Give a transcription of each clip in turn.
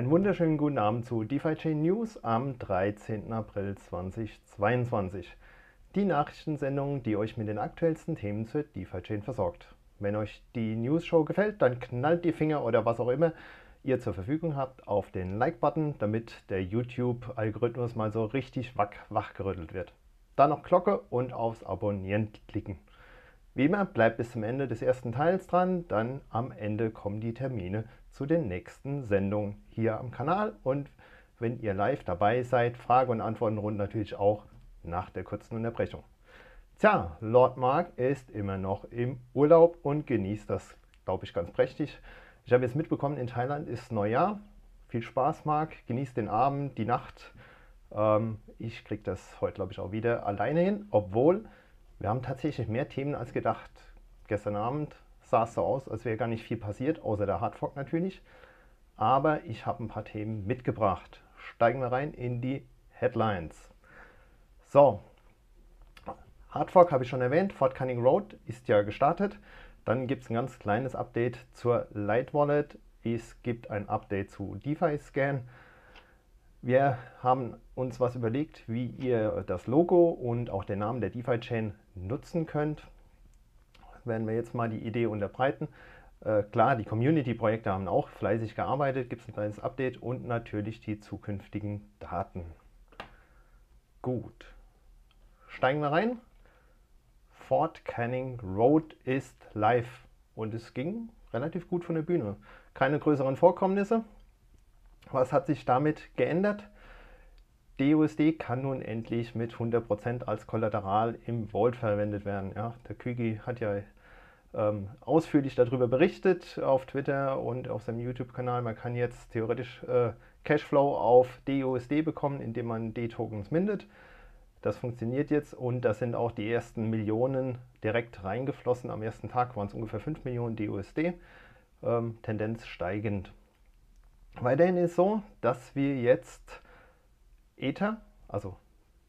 Einen wunderschönen guten Abend zu DeFi Chain News am 13. April 2022. Die Nachrichtensendung, die euch mit den aktuellsten Themen zur DeFi Chain versorgt. Wenn euch die News Show gefällt, dann knallt die Finger oder was auch immer ihr zur Verfügung habt auf den Like-Button, damit der YouTube-Algorithmus mal so richtig wach, wachgerüttelt wird. Dann noch Glocke und aufs Abonnieren klicken. Wie immer, bleibt bis zum Ende des ersten Teils dran, dann am Ende kommen die Termine zu den nächsten Sendungen hier am Kanal und wenn ihr live dabei seid, Frage- und Antwortenrunden natürlich auch nach der kurzen Unterbrechung. Tja, Lord Mark ist immer noch im Urlaub und genießt das, glaube ich, ganz prächtig. Ich habe jetzt mitbekommen, in Thailand ist Neujahr. Viel Spaß, Mark. Genießt den Abend, die Nacht. Ähm, ich kriege das heute, glaube ich, auch wieder alleine hin, obwohl wir haben tatsächlich mehr Themen als gedacht. Gestern Abend sah es so aus, als wäre gar nicht viel passiert, außer der Hardfork natürlich. Aber ich habe ein paar Themen mitgebracht. Steigen wir rein in die Headlines. So, Hardfork habe ich schon erwähnt. Fort Cunning Road ist ja gestartet. Dann gibt es ein ganz kleines Update zur Light Wallet. Es gibt ein Update zu DeFi Scan. Wir haben uns was überlegt, wie ihr das Logo und auch den Namen der DeFi-Chain nutzen könnt. Werden wir jetzt mal die Idee unterbreiten. Äh, klar, die Community-Projekte haben auch fleißig gearbeitet, gibt es ein kleines Update und natürlich die zukünftigen Daten. Gut, steigen wir rein. Fort Canning Road ist live und es ging relativ gut von der Bühne. Keine größeren Vorkommnisse. Was hat sich damit geändert? DUSD kann nun endlich mit 100% als Kollateral im Vault verwendet werden. Ja, der Kügi hat ja ähm, ausführlich darüber berichtet auf Twitter und auf seinem YouTube-Kanal. Man kann jetzt theoretisch äh, Cashflow auf DUSD bekommen, indem man D-Tokens mindet. Das funktioniert jetzt und da sind auch die ersten Millionen direkt reingeflossen. Am ersten Tag waren es ungefähr 5 Millionen DUSD, ähm, Tendenz steigend. Weiterhin ist so, dass wir jetzt Ether, also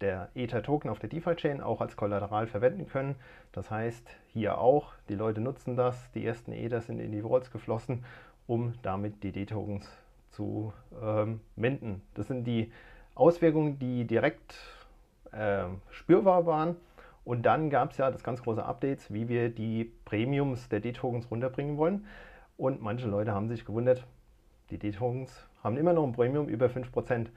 der Ether-Token auf der DeFi-Chain auch als Kollateral verwenden können. Das heißt, hier auch, die Leute nutzen das, die ersten Ether sind in die Vaults geflossen, um damit die D-Tokens zu ähm, minden. Das sind die Auswirkungen, die direkt äh, spürbar waren. Und dann gab es ja das ganz große Update, wie wir die Premiums der D-Tokens runterbringen wollen. Und manche Leute haben sich gewundert, die D-Tokens haben immer noch ein Premium über 5%.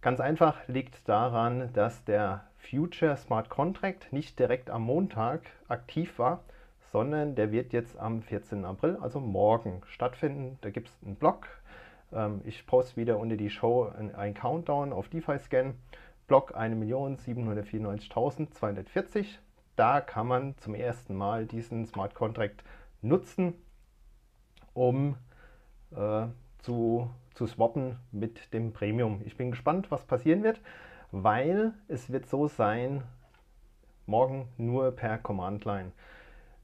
Ganz einfach liegt daran, dass der Future Smart Contract nicht direkt am Montag aktiv war, sondern der wird jetzt am 14. April, also morgen, stattfinden. Da gibt es einen Blog. Ähm, ich poste wieder unter die Show einen Countdown auf DeFi-Scan. Block 1.794.240. Da kann man zum ersten Mal diesen Smart Contract nutzen, um äh, zu, zu swappen mit dem Premium. Ich bin gespannt, was passieren wird, weil es wird so sein, morgen nur per Command Line.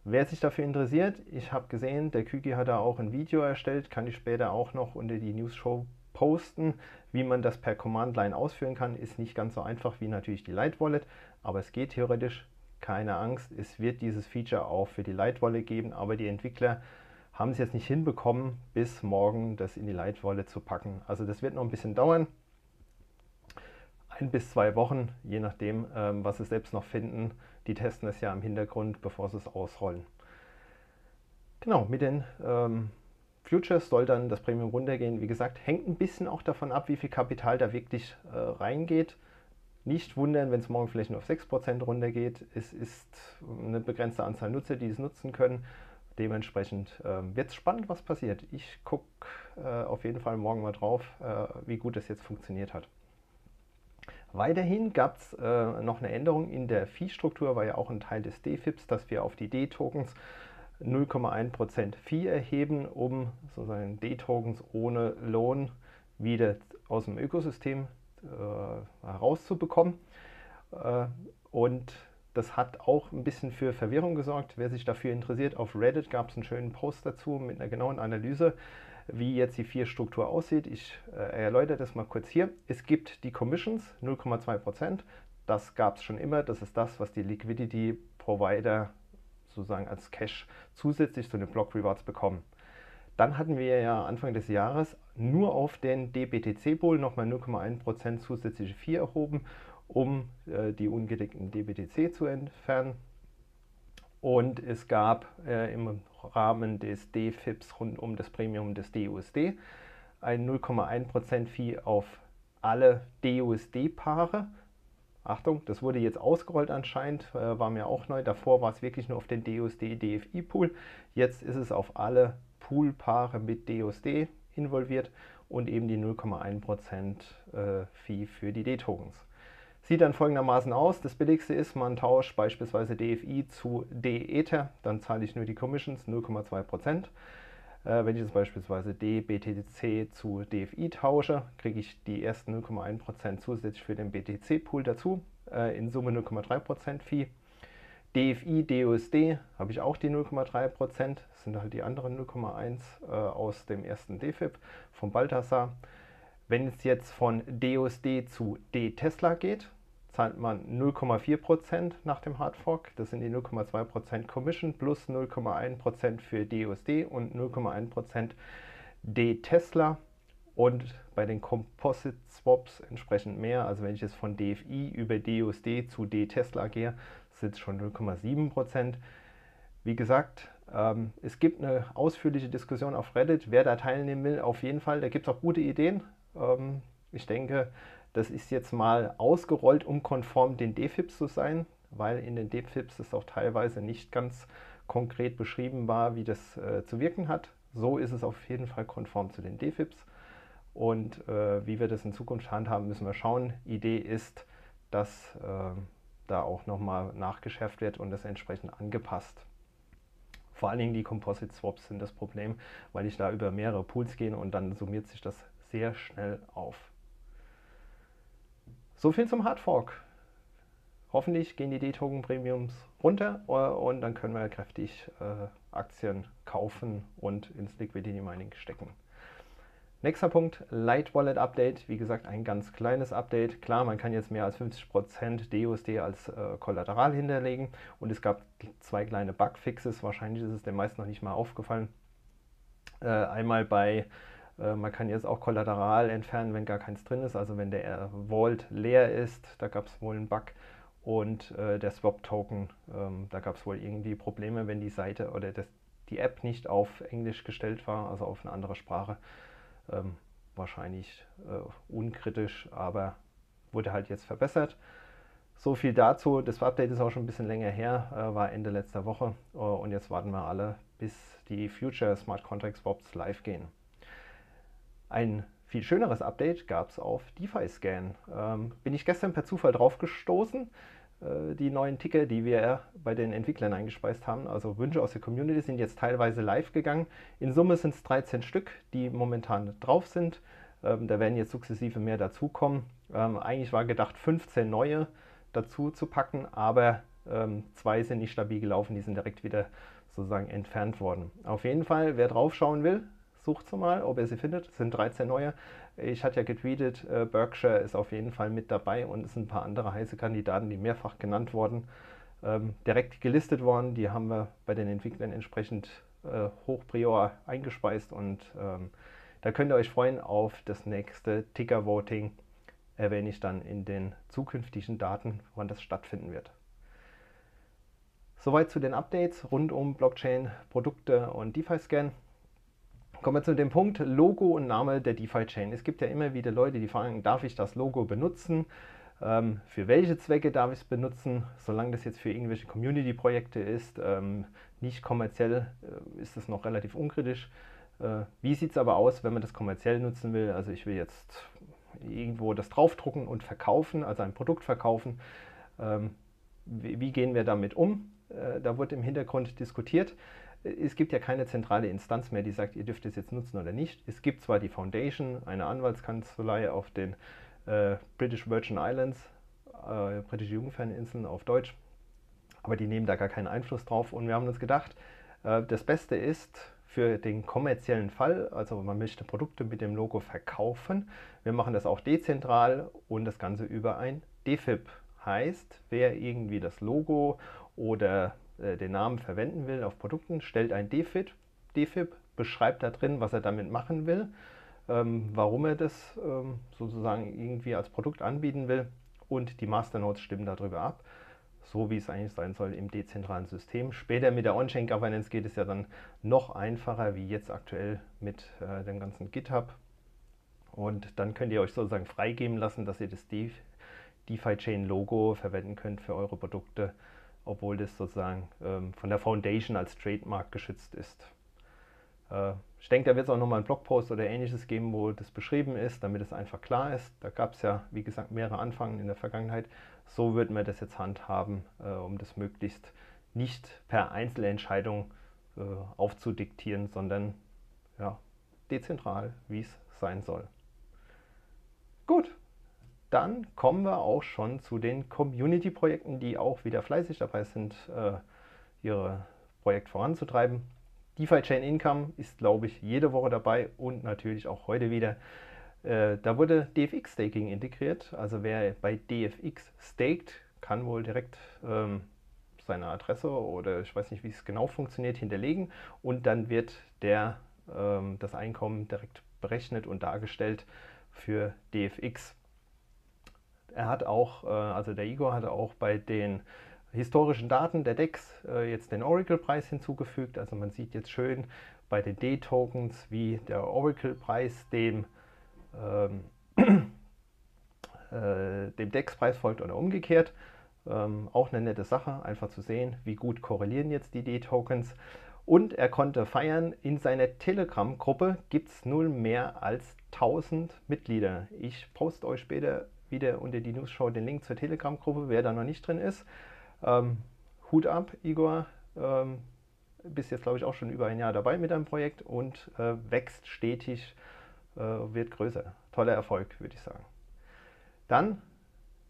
Wer sich dafür interessiert, ich habe gesehen, der Küki hat da auch ein Video erstellt, kann ich später auch noch unter die News Show posten. Wie man das per Command Line ausführen kann, ist nicht ganz so einfach wie natürlich die Light Wallet, aber es geht theoretisch. Keine Angst, es wird dieses Feature auch für die Light Wallet geben, aber die Entwickler haben es jetzt nicht hinbekommen, bis morgen das in die Leitwolle zu packen. Also das wird noch ein bisschen dauern. Ein bis zwei Wochen, je nachdem, ähm, was sie selbst noch finden. Die testen es ja im Hintergrund, bevor sie es ausrollen. Genau, mit den ähm, Futures soll dann das Premium runtergehen. Wie gesagt, hängt ein bisschen auch davon ab, wie viel Kapital da wirklich äh, reingeht. Nicht wundern, wenn es morgen vielleicht nur auf 6% runtergeht. Es ist eine begrenzte Anzahl Nutzer, die es nutzen können. Dementsprechend äh, wird es spannend, was passiert. Ich gucke äh, auf jeden Fall morgen mal drauf, äh, wie gut es jetzt funktioniert hat. Weiterhin gab es äh, noch eine Änderung in der Fee-Struktur, war ja auch ein Teil des DFIPs, dass wir auf die D-Tokens 0,1% Fee erheben, um sozusagen D-Tokens ohne Lohn wieder aus dem Ökosystem äh, herauszubekommen. Äh, und das hat auch ein bisschen für Verwirrung gesorgt. Wer sich dafür interessiert, auf Reddit gab es einen schönen Post dazu mit einer genauen Analyse, wie jetzt die Vier-Struktur aussieht. Ich äh, erläutere das mal kurz hier. Es gibt die Commissions, 0,2%. Das gab es schon immer. Das ist das, was die Liquidity Provider sozusagen als Cash zusätzlich zu den Block Rewards bekommen. Dann hatten wir ja Anfang des Jahres nur auf den DBTC-Pool nochmal 0,1% zusätzliche Fee erhoben, um äh, die ungedeckten DBTC zu entfernen. Und es gab äh, im Rahmen des DFIPs rund um das Premium des DUSD ein 0,1% Fee auf alle DUSD-Paare. Achtung, das wurde jetzt ausgerollt anscheinend, äh, war mir auch neu. Davor war es wirklich nur auf den DUSD DFI Pool. Jetzt ist es auf alle Poolpaare mit DUSD involviert und eben die 0,1% äh, Fee für die D-Tokens. Sieht dann folgendermaßen aus. Das billigste ist, man tauscht beispielsweise DFI zu D-Ether, dann zahle ich nur die Commissions 0,2%. Äh, wenn ich jetzt beispielsweise DBTC zu DFI tausche, kriege ich die ersten 0,1% zusätzlich für den BTC-Pool dazu, äh, in Summe 0,3% Fee. DFI, DUSD habe ich auch die 0,3%, das sind halt die anderen 0,1 äh, aus dem ersten DFIP von Balthasar. Wenn es jetzt von DUSD zu D-Tesla geht, zahlt man 0,4% nach dem Hardfork. Das sind die 0,2% Commission plus 0,1% für DUSD und 0,1% D-Tesla. Und bei den Composite Swaps entsprechend mehr. Also wenn ich jetzt von DFI über DUSD zu D-Tesla gehe, sind es schon 0,7%. Wie gesagt, ähm, es gibt eine ausführliche Diskussion auf Reddit. Wer da teilnehmen will, auf jeden Fall. Da gibt es auch gute Ideen. Ähm, ich denke, das ist jetzt mal ausgerollt, um konform den DFIPs zu sein, weil in den DFIPs es auch teilweise nicht ganz konkret beschrieben war, wie das äh, zu wirken hat. So ist es auf jeden Fall konform zu den DFIPs. Und äh, wie wir das in Zukunft handhaben, müssen wir schauen. Idee ist, dass äh, da auch nochmal nachgeschärft wird und das entsprechend angepasst. Vor allen Dingen die Composite Swaps sind das Problem, weil ich da über mehrere Pools gehe und dann summiert sich das sehr schnell auf. So viel zum Hardfork. Hoffentlich gehen die D-Token Premiums runter äh, und dann können wir kräftig äh, Aktien kaufen und ins Liquidity Mining stecken. Nächster Punkt, Light Wallet Update. Wie gesagt, ein ganz kleines Update. Klar, man kann jetzt mehr als 50% DUSD als äh, Kollateral hinterlegen und es gab zwei kleine Bugfixes. Wahrscheinlich ist es den meisten noch nicht mal aufgefallen. Äh, einmal bei man kann jetzt auch Kollateral entfernen, wenn gar keins drin ist. Also wenn der Vault leer ist, da gab es wohl einen Bug. Und äh, der Swap-Token, ähm, da gab es wohl irgendwie Probleme, wenn die Seite oder das, die App nicht auf Englisch gestellt war, also auf eine andere Sprache. Ähm, wahrscheinlich äh, unkritisch, aber wurde halt jetzt verbessert. So viel dazu. Das Update ist auch schon ein bisschen länger her, äh, war Ende letzter Woche. Uh, und jetzt warten wir alle, bis die Future Smart Contract Swaps live gehen. Ein viel schöneres Update gab es auf DeFi-Scan. Ähm, bin ich gestern per Zufall drauf gestoßen. Äh, die neuen Ticker, die wir bei den Entwicklern eingespeist haben, also Wünsche aus der Community, sind jetzt teilweise live gegangen. In Summe sind es 13 Stück, die momentan drauf sind. Ähm, da werden jetzt sukzessive mehr dazukommen. Ähm, eigentlich war gedacht, 15 neue dazu zu packen, aber ähm, zwei sind nicht stabil gelaufen, die sind direkt wieder sozusagen entfernt worden. Auf jeden Fall, wer drauf schauen will, sucht sie mal, ob ihr sie findet. Es sind 13 neue. Ich hatte ja getweetet, äh, Berkshire ist auf jeden Fall mit dabei und es sind ein paar andere heiße Kandidaten, die mehrfach genannt wurden, ähm, direkt gelistet worden. Die haben wir bei den Entwicklern entsprechend äh, hochprior eingespeist und ähm, da könnt ihr euch freuen auf das nächste Ticker-Voting. Erwähne ich dann in den zukünftigen Daten, wann das stattfinden wird. Soweit zu den Updates rund um Blockchain, Produkte und DeFi-Scan. Kommen wir zu dem Punkt Logo und Name der DeFi-Chain. Es gibt ja immer wieder Leute, die fragen, darf ich das Logo benutzen? Ähm, für welche Zwecke darf ich es benutzen? Solange das jetzt für irgendwelche Community-Projekte ist, ähm, nicht kommerziell, äh, ist es noch relativ unkritisch. Äh, wie sieht es aber aus, wenn man das kommerziell nutzen will? Also ich will jetzt irgendwo das draufdrucken und verkaufen, also ein Produkt verkaufen. Ähm, wie, wie, gehen wir damit um? Äh, da wurde im Hintergrund diskutiert es gibt ja keine zentrale Instanz mehr, die sagt, ihr dürft es jetzt nutzen oder nicht. Es gibt zwar die Foundation, eine Anwaltskanzlei auf den äh, British Virgin Islands, äh, britische Jungferninseln auf Deutsch, aber die nehmen da gar keinen Einfluss drauf. Und wir haben uns gedacht, äh, das Beste ist für den kommerziellen Fall, also man möchte Produkte mit dem Logo verkaufen, wir machen das auch dezentral und das Ganze über ein DFIP. Heißt, wer irgendwie das Logo oder äh, den Namen verwenden will auf Produkten, stellt ein DFID, DFIP, beschreibt da drin, was er damit machen will. ähm, warum er das ähm, sozusagen irgendwie als Produkt anbieten will und die Masternodes stimmen darüber ab, so wie es eigentlich sein soll im dezentralen System. Später mit der On-Chain Governance geht es ja dann noch einfacher, wie jetzt aktuell mit äh, dem ganzen GitHub. Und dann könnt ihr euch sozusagen freigeben lassen, dass ihr das DeFi-Chain-Logo verwenden könnt für eure Produkte, obwohl das sozusagen ähm, von der Foundation als Trademark geschützt ist. Äh, ich denke, da wird es auch nochmal einen Blogpost oder ähnliches geben, wo das beschrieben ist, damit es einfach klar ist. Da gab es ja, wie gesagt, mehrere Anfangen in der Vergangenheit. So würden wir das jetzt handhaben, äh, um das möglichst nicht per Einzelentscheidung äh, aufzudiktieren, sondern ja, dezentral, wie es sein soll. Gut, dann kommen wir auch schon zu den Community-Projekten, die auch wieder fleißig dabei sind, äh, ihre Projekt voranzutreiben. DeFi Chain Income ist, glaube ich, jede Woche dabei und natürlich auch heute wieder. Äh, da wurde DFX Staking integriert. Also wer bei DFX staked, kann wohl direkt ähm, seine Adresse oder ich weiß nicht, wie es genau funktioniert, hinterlegen und dann wird der, ähm, das Einkommen direkt berechnet und dargestellt für DFX. Er hat auch, äh, also der Igor hatte auch bei den historischen Daten der DEX äh, jetzt den Oracle-Preis hinzugefügt. Also man sieht jetzt schön bei den D-Tokens, wie der Oracle-Preis dem, ähm, äh, dem DEX-Preis folgt oder umgekehrt. Ähm, auch eine nette Sache, einfach zu sehen, wie gut korrelieren jetzt die D-Tokens. Und er konnte feiern, in seiner Telegram-Gruppe gibt es null mehr als 1000 Mitglieder. Ich poste euch später wieder unter die News-Show den Link zur Telegram-Gruppe, wer da noch nicht drin ist. Ähm, Hut ab, Igor. Ähm, bist jetzt, glaube ich, auch schon über ein Jahr dabei mit deinem Projekt und äh, wächst stetig, äh, wird größer. Toller Erfolg, würde ich sagen. Dann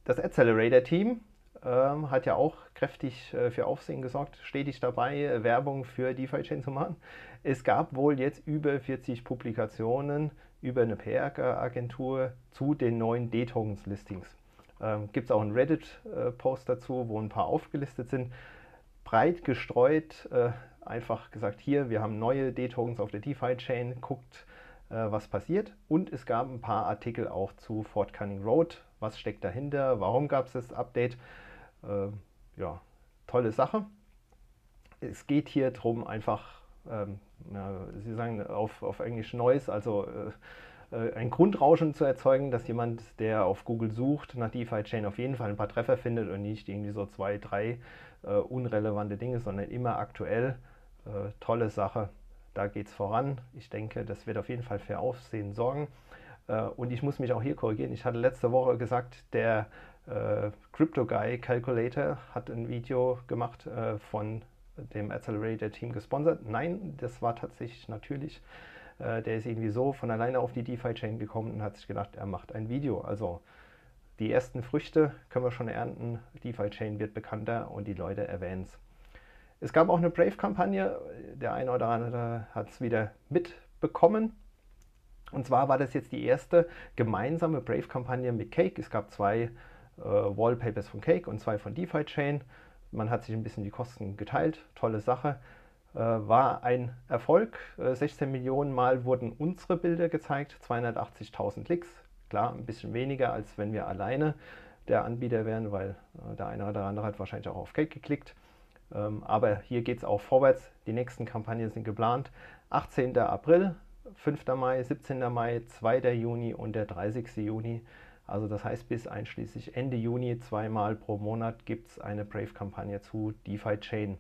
das Accelerator-Team ähm, hat ja auch kräftig äh, für Aufsehen gesorgt, stetig dabei, Werbung für DeFi-Chain zu machen. Es gab wohl jetzt über 40 Publikationen über eine PR-Agentur zu den neuen D-Tokens-Listings. Ähm, Gibt es auch einen Reddit-Post dazu, wo ein paar aufgelistet sind. Breit gestreut, äh, einfach gesagt, hier, wir haben neue D-Tokens auf der DeFi-Chain, guckt, äh, was passiert. Und es gab ein paar Artikel auch zu Fort Cunning Road. Was steckt dahinter? Warum gab es das Update? Äh, ja, tolle Sache. Es geht hier darum, einfach, ähm, ja, Sie sagen auf, auf Englisch Noise, also äh, äh, ein Grundrauschen zu erzeugen, dass jemand, der auf Google sucht, nach DeFi-Chain auf jeden Fall ein paar Treffer findet und nicht irgendwie so zwei, drei äh, unrelevante Dinge, sondern immer aktuell. Äh, tolle Sache, da geht es voran. Ich denke, das wird auf jeden Fall für Aufsehen sorgen. Äh, und ich muss mich auch hier korrigieren. Ich hatte letzte Woche gesagt, der äh, Crypto Guy Calculator hat ein Video gemacht von dem Accelerator Team gesponsert. Nein, das war tatsächlich natürlich äh, der ist irgendwie so von alleine auf die DeFi-Chain gekommen und hat sich gedacht, er macht ein Video. Also die ersten Früchte können wir schon ernten. DeFi-Chain wird bekannter und die Leute erwähnen es. Es gab auch eine Brave-Kampagne. Der eine oder andere hat es wieder mitbekommen. Und zwar war das jetzt die erste gemeinsame Brave-Kampagne mit Cake. Es gab zwei äh, Wallpapers von Cake und zwei von DeFi Chain. Man hat sich ein bisschen die Kosten geteilt. Tolle Sache. Äh, war ein Erfolg. 16 äh, Millionen Mal wurden unsere Bilder gezeigt, 280.000 Klicks. Klar, ein bisschen weniger, als wenn wir alleine der Anbieter wären, weil äh, der eine oder andere hat wahrscheinlich auch auf Cake geklickt. Ähm, aber hier geht es auch vorwärts. Die nächsten Kampagnen sind geplant. 18. April, 5. Mai, 17. Mai, 2. Juni und der 30. Juni. Also das heißt, bis einschließlich Ende Juni zweimal pro Monat gibt es eine Brave-Kampagne zu DeFi Chain.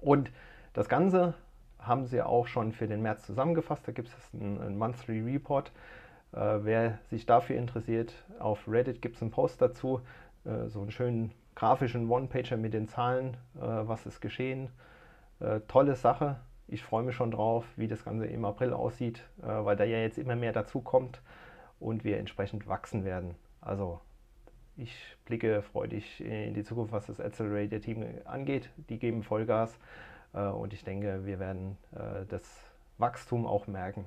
Und das Ganze haben sie auch schon für den März zusammengefasst. Da gibt es einen, einen, Monthly Report. Äh, wer sich dafür interessiert, auf Reddit gibt es einen Post dazu, äh, so einen schönen grafischen One-Pager mit den Zahlen, äh, was ist geschehen. Äh, tolle Sache. Ich freue mich schon drauf, wie das Ganze im April aussieht, äh, weil da ja jetzt immer mehr dazu kommt und wir entsprechend wachsen werden. Also ich blicke freudig in die Zukunft, was das Accelerator-Team angeht. Die geben Vollgas äh, und ich denke, wir werden äh, das Wachstum auch merken.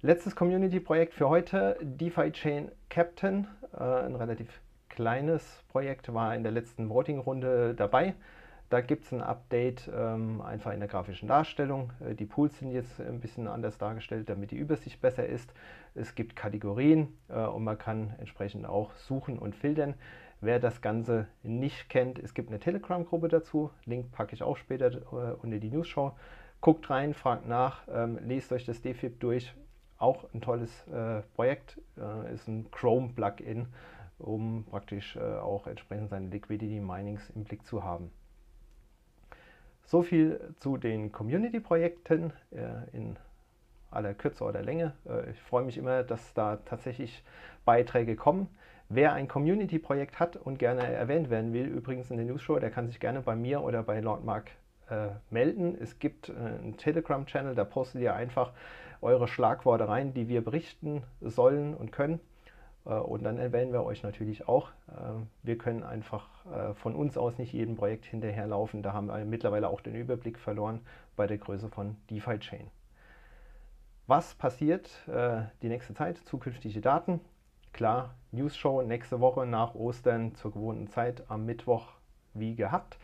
Letztes Community-Projekt für heute, DeFi Chain Captain, äh, ein relativ kleines Projekt, war in der letzten Voting-Runde dabei. Da gibt es ein Update ähm, einfach in der grafischen Darstellung. Äh, die Pools sind jetzt ein bisschen anders dargestellt, damit die Übersicht besser ist. Es gibt Kategorien äh, und man kann entsprechend auch suchen und filtern. Wer das Ganze nicht kennt, es gibt eine Telegram-Gruppe dazu. Link packe ich auch später äh, unter die News-Show. Guckt rein, fragt nach, ähm, lest euch das DFIP durch. Auch ein tolles äh, Projekt, äh, ist ein Chrome-Plugin, um praktisch äh, auch entsprechend seine Liquidity Minings im Blick zu haben. So viel zu den Community-Projekten äh, in aller Kürze oder Länge. Äh, ich freue mich immer, dass da tatsächlich Beiträge kommen. Wer ein Community-Projekt hat und gerne erwähnt werden will, übrigens in der News Show, der kann sich gerne bei mir oder bei Lord Mark äh, melden. Es gibt äh, einen Telegram-Channel, da postet ihr einfach eure Schlagworte rein, die wir berichten sollen und können. Äh, und dann erwähnen wir euch natürlich auch. Äh, wir können einfach äh, von uns aus nicht jedem Projekt hinterherlaufen. Da haben wir mittlerweile auch den Überblick verloren bei der Größe von DeFi Chain. Was passiert die nächste Zeit? Zukünftige Daten. Klar, News Show nächste Woche nach Ostern zur gewohnten Zeit am Mittwoch wie gehabt.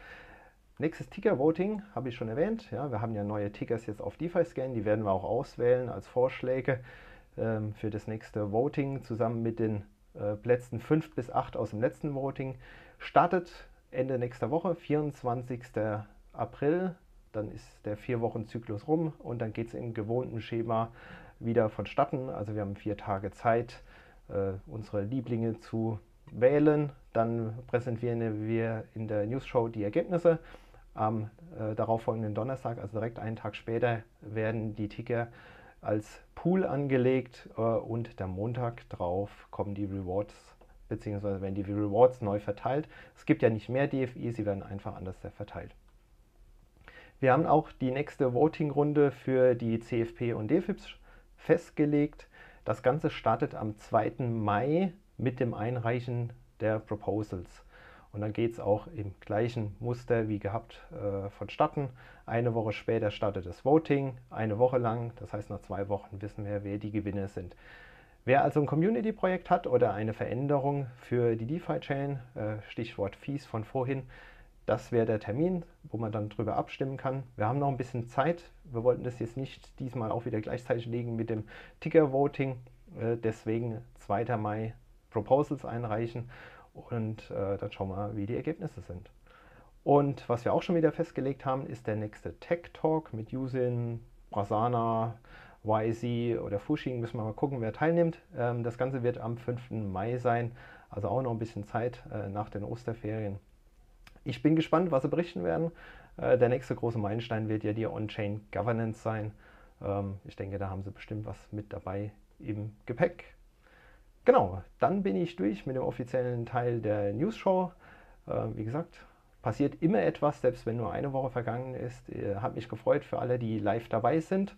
Nächstes Ticker-Voting habe ich schon erwähnt. Ja, wir haben ja neue Tickers jetzt auf DeFi-Scan, die werden wir auch auswählen als Vorschläge ähm, für das nächste Voting zusammen mit den äh, Plätzen 5 bis 8 aus dem letzten Voting. Startet Ende nächster Woche, 24. April. Dann ist der vier Wochen Zyklus rum und dann geht es im gewohnten Schema wieder vonstatten. Also wir haben vier Tage Zeit, äh, unsere Lieblinge zu wählen. Dann präsentieren wir in der News Show die Ergebnisse. Am äh, darauffolgenden Donnerstag, also direkt einen Tag später, werden die Ticker als Pool angelegt äh, und der Montag drauf kommen die Rewards beziehungsweise werden die Rewards neu verteilt. Es gibt ja nicht mehr DFI, sie werden einfach anders verteilt. Wir haben auch die nächste Voting-Runde für die CFP und DFIPS festgelegt. Das Ganze startet am 2. Mai mit dem Einreichen der Proposals. Und dann geht es auch im gleichen Muster wie gehabt äh, vonstatten. Eine Woche später startet das Voting, eine Woche lang. Das heißt, nach zwei Wochen wissen wir, wer die Gewinner sind. Wer also ein Community-Projekt hat oder eine Veränderung für die DeFi-Chain, äh, Stichwort Fees von vorhin, das wäre der Termin, wo man dann drüber abstimmen kann. Wir haben noch ein bisschen Zeit. Wir wollten das jetzt nicht diesmal auch wieder gleichzeitig legen mit dem Ticker-Voting. Äh, deswegen 2. Mai Proposals einreichen und äh, dann schauen wir mal, wie die Ergebnisse sind. Und was wir auch schon wieder festgelegt haben, ist der nächste Tech Talk mit Yusin, Brasana, YZ oder Fushing. Müssen wir mal gucken, wer teilnimmt. Ähm, das Ganze wird am 5. Mai sein, also auch noch ein bisschen Zeit äh, nach den Osterferien. Ich bin gespannt, was sie berichten werden. Äh, der nächste große Meilenstein wird ja die On-Chain Governance sein. Ähm, ich denke, da haben sie bestimmt was mit dabei im Gepäck. Genau, dann bin ich durch mit dem offiziellen Teil der News Show. Äh, wie gesagt, passiert immer etwas, selbst wenn nur eine Woche vergangen ist. Äh, hat mich gefreut für alle, die live dabei sind.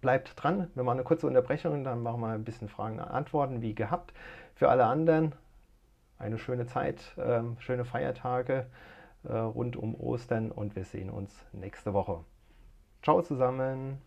Bleibt dran, wir machen eine kurze Unterbrechung dann machen wir ein bisschen Fragen und Antworten wie gehabt. Für alle anderen eine schöne Zeit, äh, schöne Feiertage äh, rund um Ostern und wir sehen uns nächste Woche. Ciao zusammen!